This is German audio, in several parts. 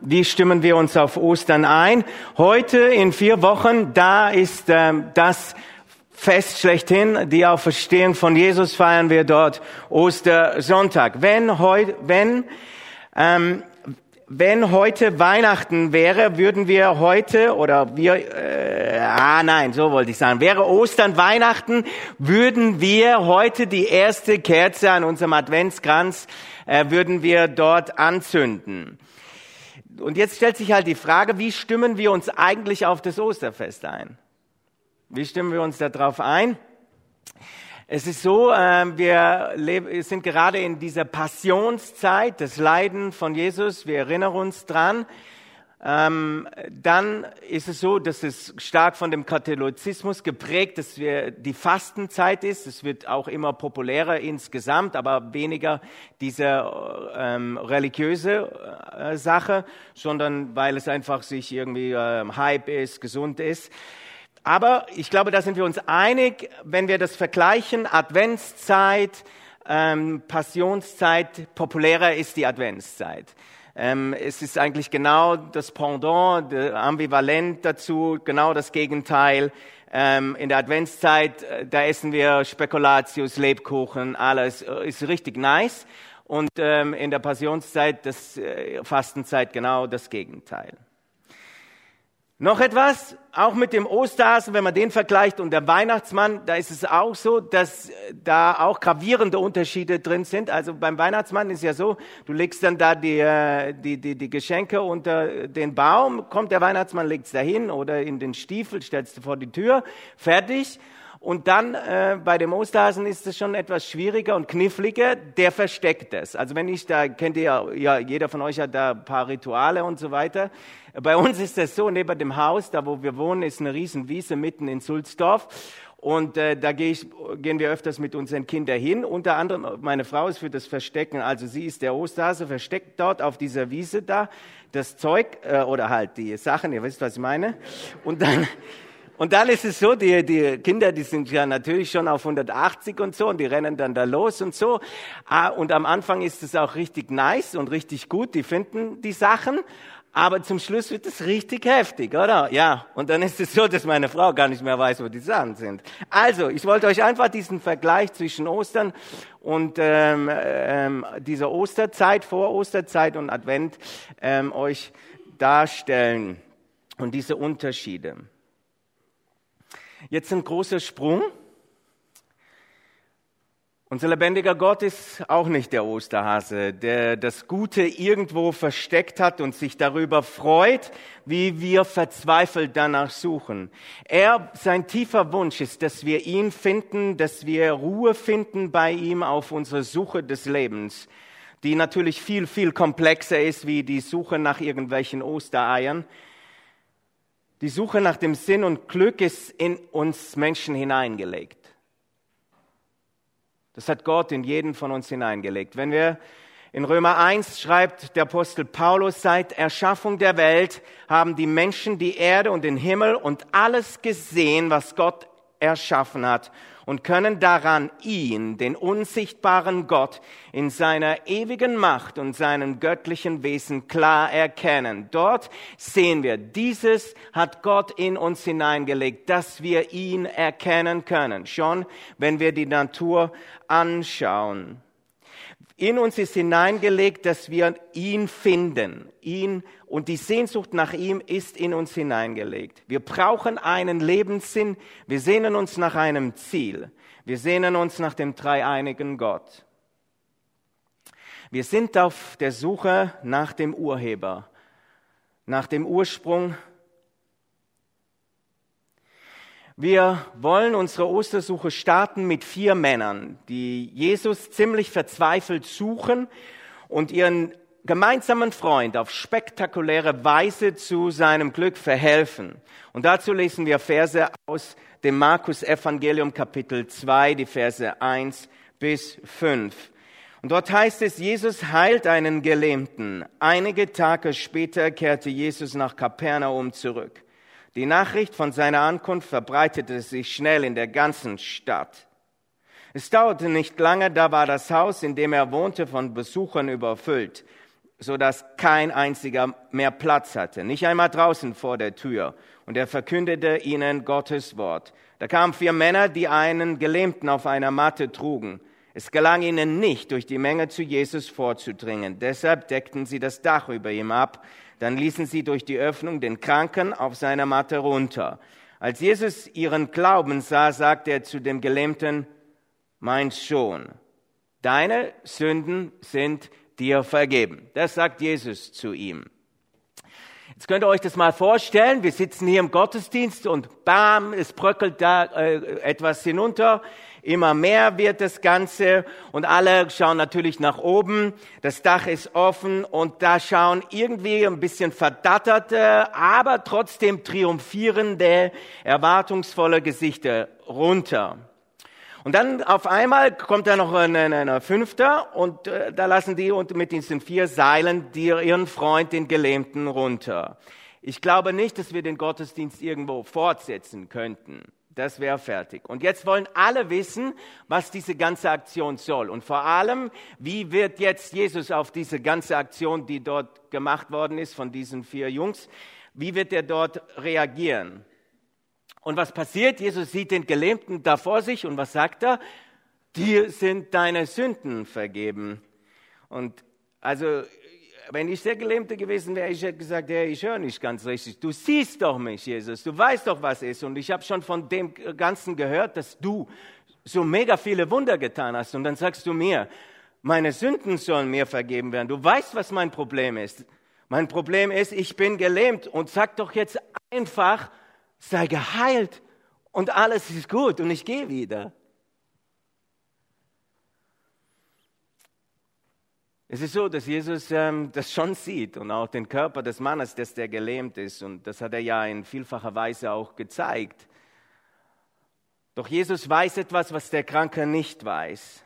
Wie stimmen wir uns auf Ostern ein? Heute in vier Wochen, da ist ähm, das Fest schlechthin, die Auferstehung von Jesus feiern wir dort Ostersonntag. Wenn heute, wenn ähm, wenn heute Weihnachten wäre, würden wir heute oder wir äh, ah nein, so wollte ich sagen, wäre Ostern Weihnachten, würden wir heute die erste Kerze an unserem Adventskranz äh, würden wir dort anzünden. Und jetzt stellt sich halt die Frage, wie stimmen wir uns eigentlich auf das Osterfest ein? Wie stimmen wir uns darauf ein? Es ist so, äh, wir sind gerade in dieser Passionszeit, das Leiden von Jesus. Wir erinnern uns dran. Ähm, dann ist es so, dass es stark von dem Katholizismus geprägt, dass wir die Fastenzeit ist. Es wird auch immer populärer insgesamt, aber weniger diese ähm, religiöse äh, Sache, sondern weil es einfach sich irgendwie äh, Hype ist, gesund ist. Aber ich glaube, da sind wir uns einig, wenn wir das vergleichen, Adventszeit, ähm, Passionszeit, populärer ist die Adventszeit. Ähm, es ist eigentlich genau das Pendant, ambivalent dazu, genau das Gegenteil. Ähm, in der Adventszeit, äh, da essen wir Spekulatius, Lebkuchen, alles äh, ist richtig nice. Und ähm, in der Passionszeit, das äh, Fastenzeit, genau das Gegenteil. Noch etwas, auch mit dem Osterhasen, wenn man den vergleicht und der Weihnachtsmann, da ist es auch so, dass da auch gravierende Unterschiede drin sind. Also beim Weihnachtsmann ist ja so, du legst dann da die, äh, die, die, die Geschenke unter den Baum, kommt der Weihnachtsmann, legt's dahin oder in den Stiefel, stellst du vor die Tür, fertig. Und dann äh, bei dem Osterhasen ist es schon etwas schwieriger und kniffliger. Der versteckt es. Also wenn ich da kennt ihr ja, ja, jeder von euch hat da ein paar Rituale und so weiter. Bei uns ist es so, neben dem Haus, da wo wir wohnen, ist eine Riesenwiese mitten in Sulzdorf. Und äh, da geh ich, gehen wir öfters mit unseren Kindern hin. Unter anderem, meine Frau ist für das Verstecken, also sie ist der Osterhase, versteckt dort auf dieser Wiese da das Zeug äh, oder halt die Sachen, ihr wisst, was ich meine. Und dann und dann ist es so, die, die Kinder, die sind ja natürlich schon auf 180 und so und die rennen dann da los und so. Ah, und am Anfang ist es auch richtig nice und richtig gut, die finden die Sachen. Aber zum Schluss wird es richtig heftig, oder? Ja. Und dann ist es so, dass meine Frau gar nicht mehr weiß, wo die Sachen sind. Also, ich wollte euch einfach diesen Vergleich zwischen Ostern und ähm, ähm, dieser Osterzeit, vor Osterzeit und Advent ähm, euch darstellen und diese Unterschiede. Jetzt ein großer Sprung. Unser lebendiger Gott ist auch nicht der Osterhase, der das Gute irgendwo versteckt hat und sich darüber freut, wie wir verzweifelt danach suchen. Er, sein tiefer Wunsch ist, dass wir ihn finden, dass wir Ruhe finden bei ihm auf unserer Suche des Lebens, die natürlich viel, viel komplexer ist wie die Suche nach irgendwelchen Ostereiern. Die Suche nach dem Sinn und Glück ist in uns Menschen hineingelegt. Das hat Gott in jeden von uns hineingelegt. Wenn wir in Römer 1 schreibt der Apostel Paulus, seit Erschaffung der Welt haben die Menschen die Erde und den Himmel und alles gesehen, was Gott erschaffen hat und können daran ihn, den unsichtbaren Gott, in seiner ewigen Macht und seinem göttlichen Wesen klar erkennen. Dort sehen wir, dieses hat Gott in uns hineingelegt, dass wir ihn erkennen können, schon wenn wir die Natur anschauen. In uns ist hineingelegt, dass wir ihn finden. Ihn und die Sehnsucht nach ihm ist in uns hineingelegt. Wir brauchen einen Lebenssinn. Wir sehnen uns nach einem Ziel. Wir sehnen uns nach dem dreieinigen Gott. Wir sind auf der Suche nach dem Urheber, nach dem Ursprung Wir wollen unsere Ostersuche starten mit vier Männern, die Jesus ziemlich verzweifelt suchen und ihren gemeinsamen Freund auf spektakuläre Weise zu seinem Glück verhelfen. Und dazu lesen wir Verse aus dem Markus Evangelium Kapitel 2, die Verse 1 bis 5. Und dort heißt es, Jesus heilt einen Gelähmten. Einige Tage später kehrte Jesus nach Kapernaum zurück. Die Nachricht von seiner Ankunft verbreitete sich schnell in der ganzen Stadt. Es dauerte nicht lange, da war das Haus, in dem er wohnte, von Besuchern überfüllt. so dass kein einziger mehr Platz hatte, nicht einmal draußen vor der Tür. Und er verkündete ihnen Gottes Wort. Da kamen vier Männer, die einen Gelähmten auf einer Matte trugen. Es gelang ihnen nicht, durch die Menge zu Jesus vorzudringen. Deshalb deckten sie das Dach über ihm ab. Dann ließen sie durch die Öffnung den Kranken auf seiner Matte runter. Als Jesus ihren Glauben sah, sagte er zu dem Gelähmten, mein Sohn, deine Sünden sind dir vergeben. Das sagt Jesus zu ihm. Jetzt könnt ihr euch das mal vorstellen. Wir sitzen hier im Gottesdienst und bam, es bröckelt da äh, etwas hinunter. Immer mehr wird das Ganze und alle schauen natürlich nach oben. Das Dach ist offen und da schauen irgendwie ein bisschen verdatterte, aber trotzdem triumphierende, erwartungsvolle Gesichter runter. Und dann auf einmal kommt da noch ein, ein, ein Fünfter und äh, da lassen die und mit diesen vier Seilen die, ihren Freund, den Gelähmten, runter. Ich glaube nicht, dass wir den Gottesdienst irgendwo fortsetzen könnten. Das wäre fertig. Und jetzt wollen alle wissen, was diese ganze Aktion soll. Und vor allem, wie wird jetzt Jesus auf diese ganze Aktion, die dort gemacht worden ist von diesen vier Jungs, wie wird er dort reagieren? Und was passiert? Jesus sieht den Gelähmten da vor sich und was sagt er? Dir sind deine Sünden vergeben. Und also, wenn ich der Gelähmte gewesen wäre, ich hätte gesagt, ja, ich höre nicht ganz richtig. Du siehst doch mich, Jesus. Du weißt doch, was ist. Und ich habe schon von dem Ganzen gehört, dass du so mega viele Wunder getan hast. Und dann sagst du mir, meine Sünden sollen mir vergeben werden. Du weißt, was mein Problem ist. Mein Problem ist, ich bin gelähmt. Und sag doch jetzt einfach, sei geheilt und alles ist gut und ich gehe wieder. Es ist so, dass Jesus ähm, das schon sieht und auch den Körper des Mannes, dass der gelähmt ist. Und das hat er ja in vielfacher Weise auch gezeigt. Doch Jesus weiß etwas, was der Kranke nicht weiß.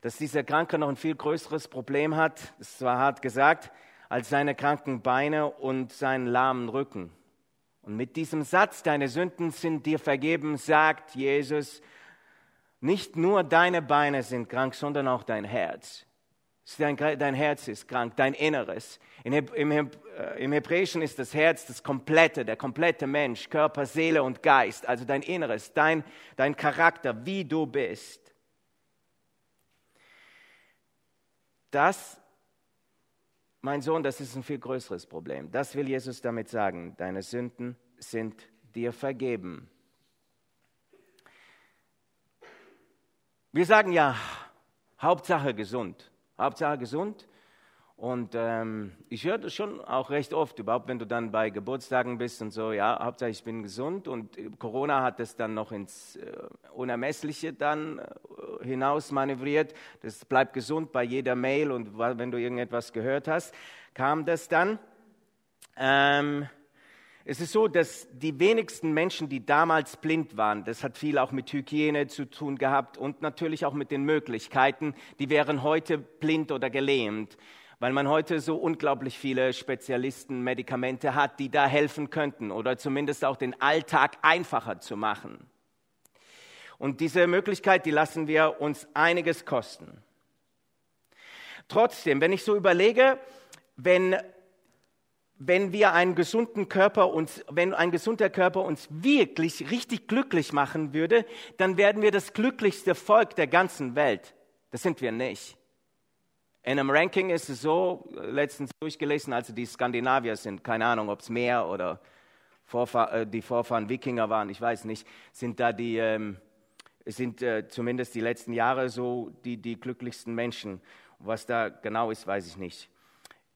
Dass dieser Kranke noch ein viel größeres Problem hat, das war hart gesagt, als seine kranken Beine und seinen lahmen Rücken. Und mit diesem Satz, deine Sünden sind dir vergeben, sagt Jesus, nicht nur deine Beine sind krank, sondern auch dein Herz. Dein, dein Herz ist krank, dein Inneres. Im, im, äh, Im Hebräischen ist das Herz das komplette, der komplette Mensch, Körper, Seele und Geist, also dein Inneres, dein, dein Charakter, wie du bist. Das mein Sohn, das ist ein viel größeres Problem. Das will Jesus damit sagen. Deine Sünden sind dir vergeben. Wir sagen ja, Hauptsache gesund. Hauptsache gesund. Und ähm, ich höre das schon auch recht oft, überhaupt wenn du dann bei Geburtstagen bist und so, ja, Hauptsache ich bin gesund. Und Corona hat das dann noch ins äh, Unermessliche dann äh, hinaus manövriert. Das bleibt gesund bei jeder Mail und wenn du irgendetwas gehört hast, kam das dann. Ähm, es ist so, dass die wenigsten Menschen, die damals blind waren, das hat viel auch mit Hygiene zu tun gehabt und natürlich auch mit den Möglichkeiten, die wären heute blind oder gelähmt weil man heute so unglaublich viele Spezialisten, Medikamente hat, die da helfen könnten oder zumindest auch den Alltag einfacher zu machen. Und diese Möglichkeit, die lassen wir uns einiges kosten. Trotzdem, wenn ich so überlege, wenn, wenn wir einen gesunden Körper uns, wenn ein gesunder Körper uns wirklich richtig glücklich machen würde, dann werden wir das glücklichste Volk der ganzen Welt. Das sind wir nicht. In einem Ranking ist es so, letztens durchgelesen, also die Skandinavier sind, keine Ahnung, ob es mehr oder Vorfahr äh, die Vorfahren Wikinger waren, ich weiß nicht, sind da die, ähm, sind äh, zumindest die letzten Jahre so die, die glücklichsten Menschen. Was da genau ist, weiß ich nicht.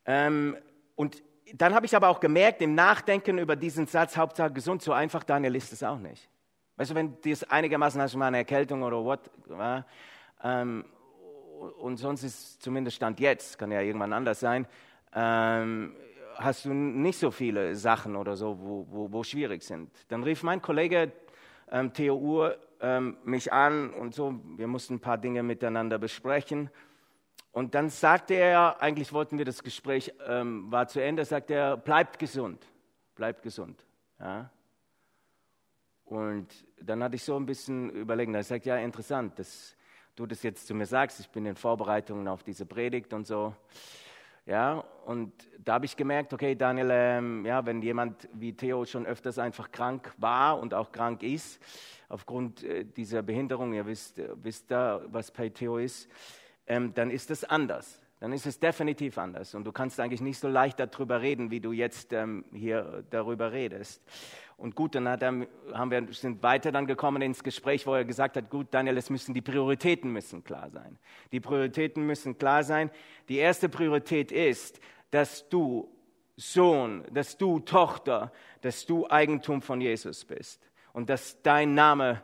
Ähm, und dann habe ich aber auch gemerkt, im Nachdenken über diesen Satz, Hauptsache gesund, so einfach, Daniel, ist es auch nicht. Weißt du, wenn du es einigermaßen hast, mal eine Erkältung oder what, äh, und sonst ist zumindest Stand jetzt, kann ja irgendwann anders sein, ähm, hast du nicht so viele Sachen oder so, wo, wo, wo schwierig sind. Dann rief mein Kollege ähm, Theo Uhr ähm, mich an und so, wir mussten ein paar Dinge miteinander besprechen. Und dann sagte er, eigentlich wollten wir das Gespräch, ähm, war zu Ende, sagte er, bleibt gesund, bleibt gesund. Ja? Und dann hatte ich so ein bisschen überlegt, er sagt, ja, interessant, das du das jetzt zu mir sagst, ich bin in Vorbereitungen auf diese Predigt und so. Ja, und da habe ich gemerkt, okay, Daniel, ähm, ja, wenn jemand wie Theo schon öfters einfach krank war und auch krank ist, aufgrund äh, dieser Behinderung, ihr wisst, äh, wisst da, was bei Theo ist, ähm, dann ist es anders. Dann ist es definitiv anders. Und du kannst eigentlich nicht so leicht darüber reden, wie du jetzt ähm, hier darüber redest. Und gut, dann er, haben wir, sind weiter dann gekommen ins Gespräch, wo er gesagt hat, gut, Daniel, es müssen die Prioritäten müssen klar sein. Die Prioritäten müssen klar sein. Die erste Priorität ist, dass du Sohn, dass du Tochter, dass du Eigentum von Jesus bist und dass dein Name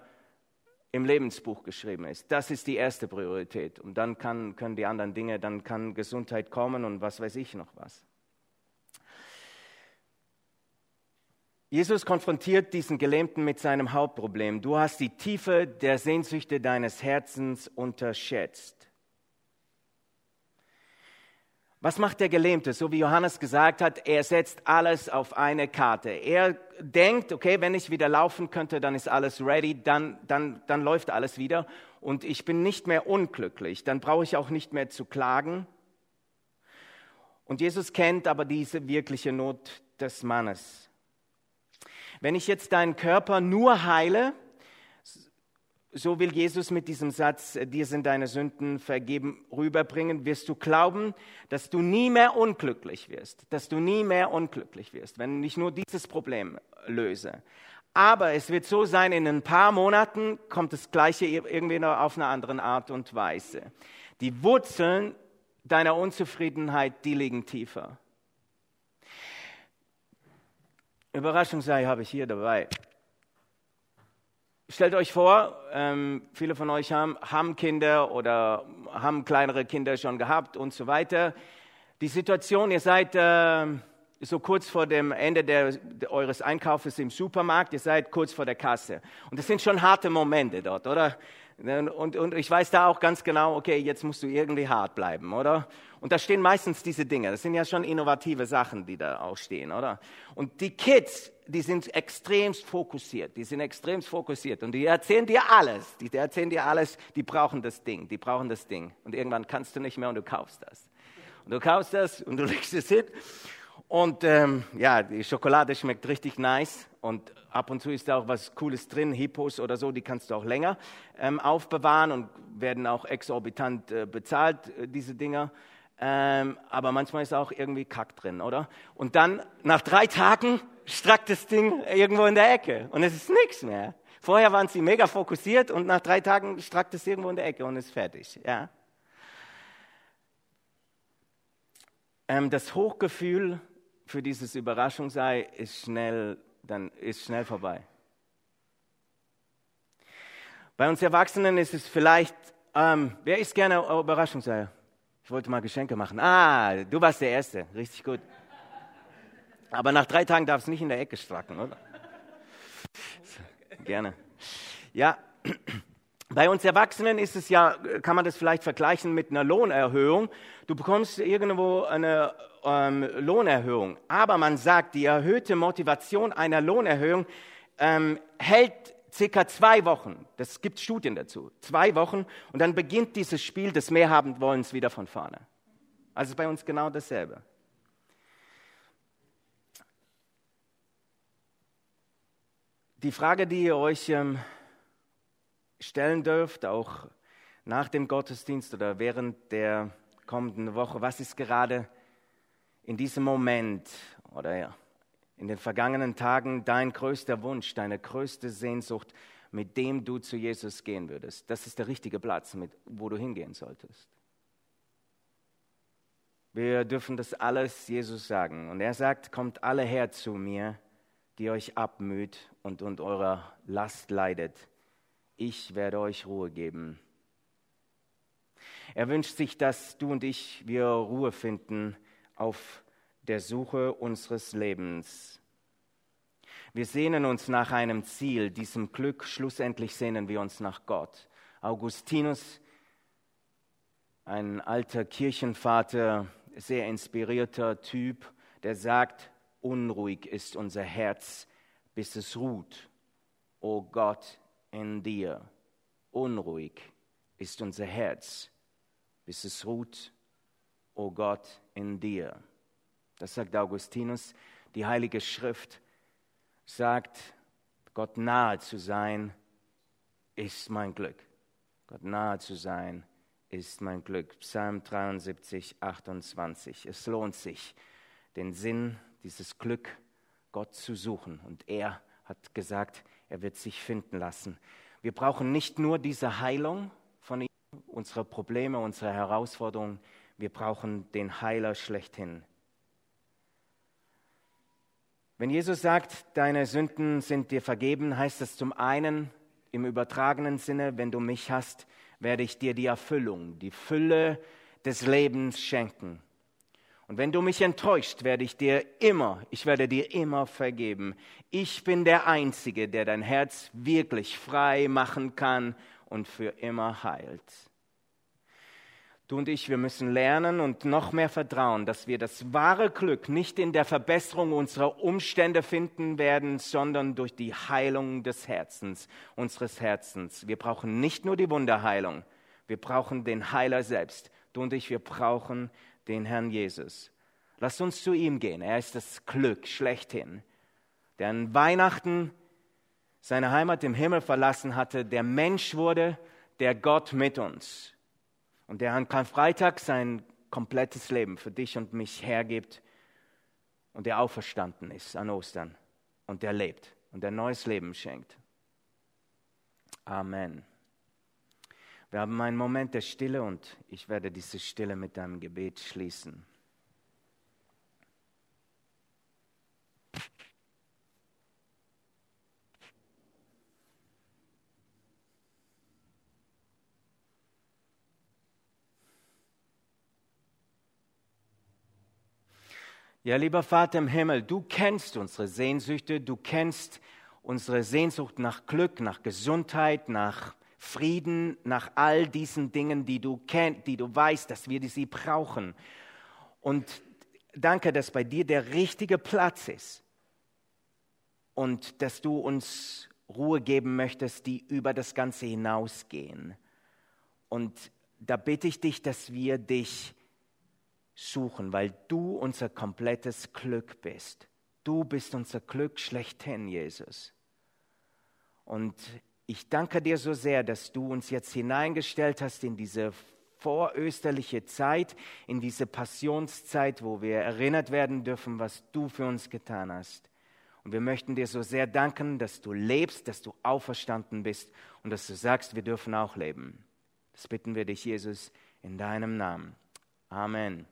im Lebensbuch geschrieben ist. Das ist die erste Priorität. Und dann kann, können die anderen Dinge, dann kann Gesundheit kommen und was weiß ich noch was. Jesus konfrontiert diesen Gelähmten mit seinem Hauptproblem. Du hast die Tiefe der Sehnsüchte deines Herzens unterschätzt. Was macht der Gelähmte? So wie Johannes gesagt hat, er setzt alles auf eine Karte. Er denkt, okay, wenn ich wieder laufen könnte, dann ist alles ready, dann, dann, dann läuft alles wieder und ich bin nicht mehr unglücklich, dann brauche ich auch nicht mehr zu klagen. Und Jesus kennt aber diese wirkliche Not des Mannes. Wenn ich jetzt deinen Körper nur heile, so will Jesus mit diesem Satz, äh, dir sind deine Sünden vergeben, rüberbringen, wirst du glauben, dass du nie mehr unglücklich wirst, dass du nie mehr unglücklich wirst, wenn ich nur dieses Problem löse. Aber es wird so sein, in ein paar Monaten kommt das Gleiche irgendwie noch auf eine andere Art und Weise. Die Wurzeln deiner Unzufriedenheit, die liegen tiefer. Überraschung sei, habe ich hier dabei. Stellt euch vor, ähm, viele von euch haben, haben Kinder oder haben kleinere Kinder schon gehabt und so weiter. Die Situation, ihr seid äh, so kurz vor dem Ende der, der, eures Einkaufes im Supermarkt, ihr seid kurz vor der Kasse. Und das sind schon harte Momente dort, oder? Und, und ich weiß da auch ganz genau, okay, jetzt musst du irgendwie hart bleiben, oder? Und da stehen meistens diese Dinge. Das sind ja schon innovative Sachen, die da auch stehen, oder? Und die Kids, die sind extremst fokussiert. Die sind extremst fokussiert. Und die erzählen dir alles. Die erzählen dir alles. Die brauchen das Ding. Die brauchen das Ding. Und irgendwann kannst du nicht mehr und du kaufst das. Und du kaufst das und du legst es hin. Und ähm, ja, die Schokolade schmeckt richtig nice und ab und zu ist da auch was Cooles drin, Hippos oder so, die kannst du auch länger ähm, aufbewahren und werden auch exorbitant äh, bezahlt, äh, diese Dinger. Ähm, aber manchmal ist auch irgendwie Kack drin, oder? Und dann nach drei Tagen strackt das Ding irgendwo in der Ecke und es ist nichts mehr. Vorher waren sie mega fokussiert und nach drei Tagen strackt es irgendwo in der Ecke und ist fertig. Ja? Ähm, das Hochgefühl für dieses Überraschung sei, ist schnell, dann ist schnell vorbei. Bei uns Erwachsenen ist es vielleicht, ähm, wer ist gerne Überraschung sei? Ich wollte mal Geschenke machen. Ah, du warst der Erste, richtig gut. Aber nach drei Tagen darf es nicht in der Ecke stracken, oder? Gerne. Ja, bei uns Erwachsenen ist es ja, kann man das vielleicht vergleichen mit einer Lohnerhöhung. Du bekommst irgendwo eine ähm, Lohnerhöhung. Aber man sagt, die erhöhte Motivation einer Lohnerhöhung ähm, hält circa zwei Wochen. Das gibt Studien dazu. Zwei Wochen und dann beginnt dieses Spiel des Mehrhabenwollens wieder von vorne. Also bei uns genau dasselbe. Die Frage, die ihr euch ähm, stellen dürft, auch nach dem Gottesdienst oder während der kommenden Woche, was ist gerade in diesem Moment oder in den vergangenen Tagen dein größter Wunsch, deine größte Sehnsucht, mit dem du zu Jesus gehen würdest. Das ist der richtige Platz, mit, wo du hingehen solltest. Wir dürfen das alles Jesus sagen. Und er sagt, kommt alle her zu mir, die euch abmüht und unter eurer Last leidet. Ich werde euch Ruhe geben. Er wünscht sich, dass du und ich wir Ruhe finden auf der Suche unseres Lebens. Wir sehnen uns nach einem Ziel, diesem Glück. Schlussendlich sehnen wir uns nach Gott. Augustinus, ein alter Kirchenvater, sehr inspirierter Typ, der sagt, unruhig ist unser Herz, bis es ruht. O Gott, in dir. Unruhig ist unser Herz, bis es ruht. O Gott, in dir. Das sagt Augustinus. Die Heilige Schrift sagt, Gott nahe zu sein ist mein Glück. Gott nahe zu sein ist mein Glück. Psalm 73, 28. Es lohnt sich, den Sinn dieses Glück Gott zu suchen. Und er hat gesagt, er wird sich finden lassen. Wir brauchen nicht nur diese Heilung von ihm, unsere Probleme, unsere Herausforderungen, wir brauchen den Heiler schlechthin. Wenn Jesus sagt, deine Sünden sind dir vergeben, heißt das zum einen im übertragenen Sinne, wenn du mich hast, werde ich dir die Erfüllung, die Fülle des Lebens schenken. Und wenn du mich enttäuscht, werde ich dir immer, ich werde dir immer vergeben. Ich bin der Einzige, der dein Herz wirklich frei machen kann und für immer heilt. Du und ich, wir müssen lernen und noch mehr vertrauen, dass wir das wahre Glück nicht in der Verbesserung unserer Umstände finden werden, sondern durch die Heilung des Herzens, unseres Herzens. Wir brauchen nicht nur die Wunderheilung, wir brauchen den Heiler selbst. Du und ich, wir brauchen den Herrn Jesus. Lasst uns zu ihm gehen. Er ist das Glück schlechthin, der an Weihnachten seine Heimat im Himmel verlassen hatte, der Mensch wurde, der Gott mit uns und der an Karfreitag sein komplettes Leben für dich und mich hergibt und der auferstanden ist an Ostern und der lebt und der neues Leben schenkt. Amen. Wir haben einen Moment der Stille und ich werde diese Stille mit einem Gebet schließen. Ja, lieber Vater im Himmel, du kennst unsere Sehnsüchte, du kennst unsere Sehnsucht nach Glück, nach Gesundheit, nach Frieden, nach all diesen Dingen, die du kennst, die du weißt, dass wir sie brauchen. Und danke, dass bei dir der richtige Platz ist und dass du uns Ruhe geben möchtest, die über das Ganze hinausgehen. Und da bitte ich dich, dass wir dich suchen, weil du unser komplettes Glück bist. Du bist unser Glück schlechthin, Jesus. Und ich danke dir so sehr, dass du uns jetzt hineingestellt hast in diese vorösterliche Zeit, in diese Passionszeit, wo wir erinnert werden dürfen, was du für uns getan hast. Und wir möchten dir so sehr danken, dass du lebst, dass du auferstanden bist und dass du sagst, wir dürfen auch leben. Das bitten wir dich, Jesus, in deinem Namen. Amen.